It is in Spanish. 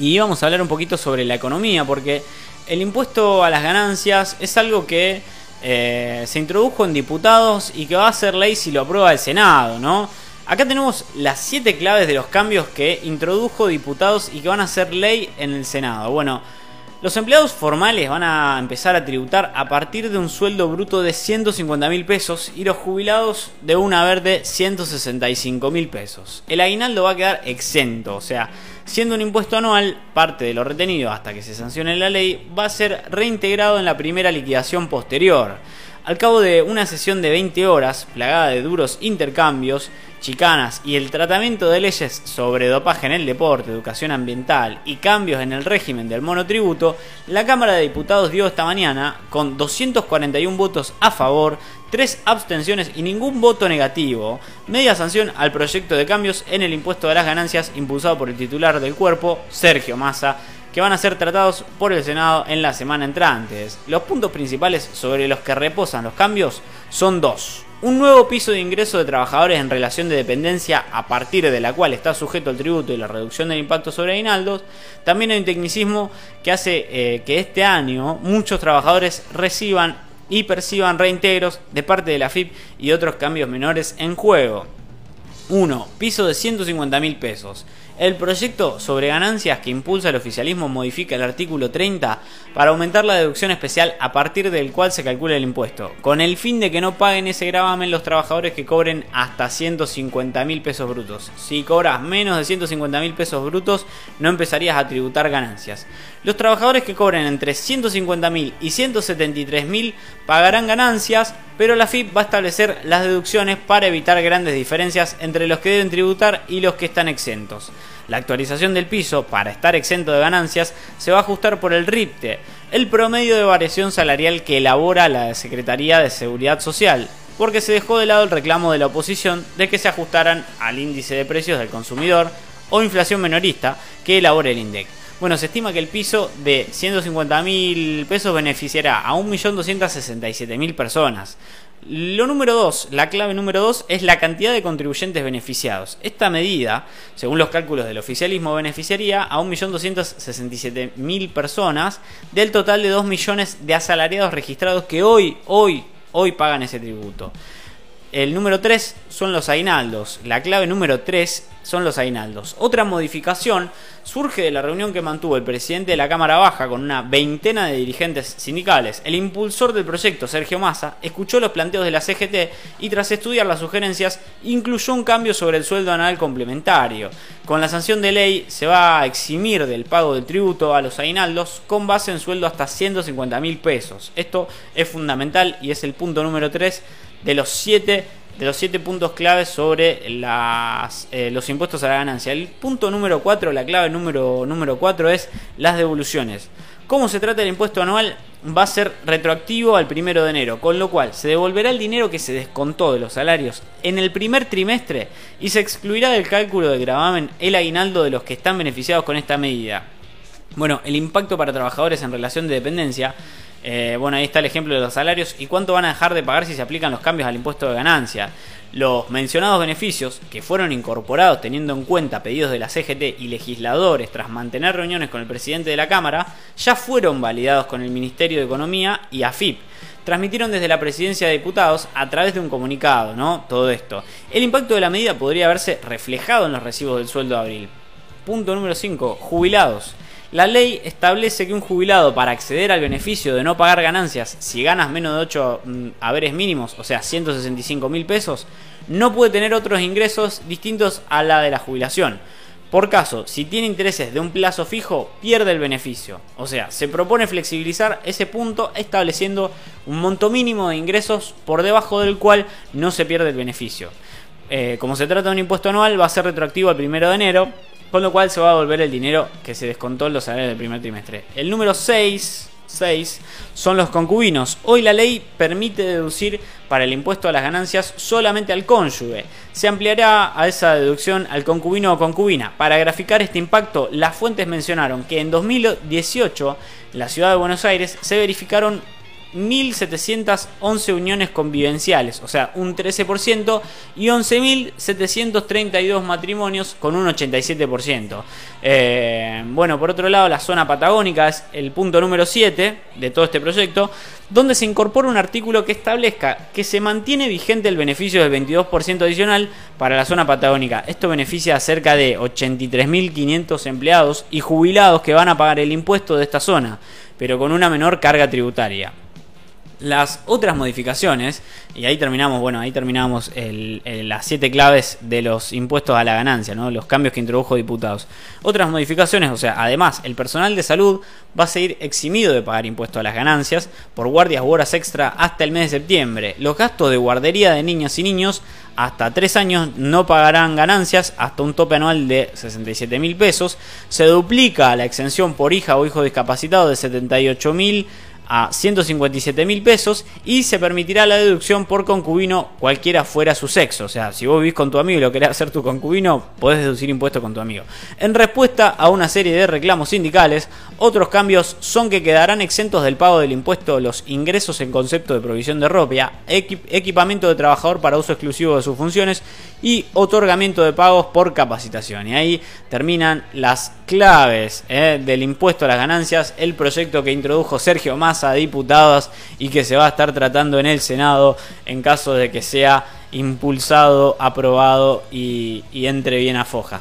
y vamos a hablar un poquito sobre la economía, porque el impuesto a las ganancias es algo que eh, se introdujo en diputados y que va a ser ley si lo aprueba el Senado, ¿no? Acá tenemos las siete claves de los cambios que introdujo diputados y que van a ser ley en el Senado. Bueno, los empleados formales van a empezar a tributar a partir de un sueldo bruto de 150 mil pesos y los jubilados de un haber de 165 mil pesos. El aguinaldo va a quedar exento, o sea, siendo un impuesto anual, parte de lo retenido hasta que se sancione la ley va a ser reintegrado en la primera liquidación posterior. Al cabo de una sesión de 20 horas, plagada de duros intercambios, chicanas y el tratamiento de leyes sobre dopaje en el deporte, educación ambiental y cambios en el régimen del monotributo, la Cámara de Diputados dio esta mañana, con 241 votos a favor, 3 abstenciones y ningún voto negativo, media sanción al proyecto de cambios en el impuesto de las ganancias impulsado por el titular del cuerpo, Sergio Massa, que van a ser tratados por el Senado en la semana entrante. Los puntos principales sobre los que reposan los cambios son dos un nuevo piso de ingreso de trabajadores en relación de dependencia a partir de la cual está sujeto el tributo y la reducción del impacto sobre aguinaldos. También hay un tecnicismo que hace eh, que este año muchos trabajadores reciban y perciban reintegros de parte de la FIP y otros cambios menores en juego. 1. Piso de 150 mil pesos. El proyecto sobre ganancias que impulsa el oficialismo modifica el artículo 30 para aumentar la deducción especial a partir del cual se calcula el impuesto, con el fin de que no paguen ese gravamen los trabajadores que cobren hasta 150 mil pesos brutos. Si cobras menos de 150 mil pesos brutos, no empezarías a tributar ganancias. Los trabajadores que cobren entre 150 mil y 173 mil pagarán ganancias, pero la FIP va a establecer las deducciones para evitar grandes diferencias entre los que deben tributar y los que están exentos. La actualización del piso, para estar exento de ganancias, se va a ajustar por el RIPTE, el promedio de variación salarial que elabora la Secretaría de Seguridad Social, porque se dejó de lado el reclamo de la oposición de que se ajustaran al índice de precios del consumidor o inflación menorista que elabora el INDEC. Bueno, se estima que el piso de 150 mil pesos beneficiará a 1.267.000 personas. Lo número 2, la clave número 2 es la cantidad de contribuyentes beneficiados. Esta medida, según los cálculos del oficialismo, beneficiaría a 1.267.000 personas del total de 2 millones de asalariados registrados que hoy, hoy, hoy pagan ese tributo. El número 3 son los aguinaldos. La clave número 3 son los aguinaldos. Otra modificación surge de la reunión que mantuvo el presidente de la Cámara Baja con una veintena de dirigentes sindicales. El impulsor del proyecto, Sergio Massa, escuchó los planteos de la CGT y tras estudiar las sugerencias incluyó un cambio sobre el sueldo anual complementario. Con la sanción de ley se va a eximir del pago del tributo a los aguinaldos con base en sueldo hasta 150 mil pesos. Esto es fundamental y es el punto número 3 de los 7 de los siete puntos claves sobre las, eh, los impuestos a la ganancia. El punto número 4, la clave número, número 4 es las devoluciones. ¿Cómo se trata el impuesto anual? Va a ser retroactivo al primero de enero, con lo cual se devolverá el dinero que se descontó de los salarios en el primer trimestre y se excluirá del cálculo de gravamen el aguinaldo de los que están beneficiados con esta medida. Bueno, el impacto para trabajadores en relación de dependencia eh, bueno, ahí está el ejemplo de los salarios y cuánto van a dejar de pagar si se aplican los cambios al impuesto de ganancia. Los mencionados beneficios, que fueron incorporados teniendo en cuenta pedidos de la CGT y legisladores tras mantener reuniones con el presidente de la Cámara, ya fueron validados con el Ministerio de Economía y AFIP. Transmitieron desde la presidencia de diputados a través de un comunicado, ¿no? Todo esto. El impacto de la medida podría verse reflejado en los recibos del sueldo de abril. Punto número 5. Jubilados. La ley establece que un jubilado para acceder al beneficio de no pagar ganancias si ganas menos de 8 mm, haberes mínimos, o sea 165 mil pesos, no puede tener otros ingresos distintos a la de la jubilación. Por caso, si tiene intereses de un plazo fijo, pierde el beneficio. O sea, se propone flexibilizar ese punto estableciendo un monto mínimo de ingresos por debajo del cual no se pierde el beneficio. Eh, como se trata de un impuesto anual, va a ser retroactivo al primero de enero, con lo cual se va a devolver el dinero que se descontó en los salarios del primer trimestre. El número 6, 6 son los concubinos. Hoy la ley permite deducir para el impuesto a las ganancias solamente al cónyuge. Se ampliará a esa deducción al concubino o concubina. Para graficar este impacto, las fuentes mencionaron que en 2018 en la ciudad de Buenos Aires se verificaron 1.711 uniones convivenciales, o sea, un 13%, y 11.732 matrimonios con un 87%. Eh, bueno, por otro lado, la zona patagónica es el punto número 7 de todo este proyecto, donde se incorpora un artículo que establezca que se mantiene vigente el beneficio del 22% adicional para la zona patagónica. Esto beneficia a cerca de 83.500 empleados y jubilados que van a pagar el impuesto de esta zona, pero con una menor carga tributaria. Las otras modificaciones, y ahí terminamos, bueno, ahí terminamos las siete claves de los impuestos a la ganancia, ¿no? los cambios que introdujo diputados. Otras modificaciones, o sea, además, el personal de salud va a seguir eximido de pagar impuestos a las ganancias por guardias u horas extra hasta el mes de septiembre. Los gastos de guardería de niñas y niños hasta tres años no pagarán ganancias hasta un tope anual de 67 mil pesos. Se duplica la exención por hija o hijo discapacitado de 78 mil a 157 mil pesos y se permitirá la deducción por concubino cualquiera fuera su sexo. O sea, si vos vivís con tu amigo y lo querés hacer tu concubino, podés deducir impuestos con tu amigo. En respuesta a una serie de reclamos sindicales, otros cambios son que quedarán exentos del pago del impuesto los ingresos en concepto de provisión de ropa, equipamiento de trabajador para uso exclusivo de sus funciones y otorgamiento de pagos por capacitación. Y ahí terminan las claves eh, del impuesto a las ganancias, el proyecto que introdujo Sergio Massa, diputados, y que se va a estar tratando en el Senado en caso de que sea impulsado, aprobado y entre bien a fojas.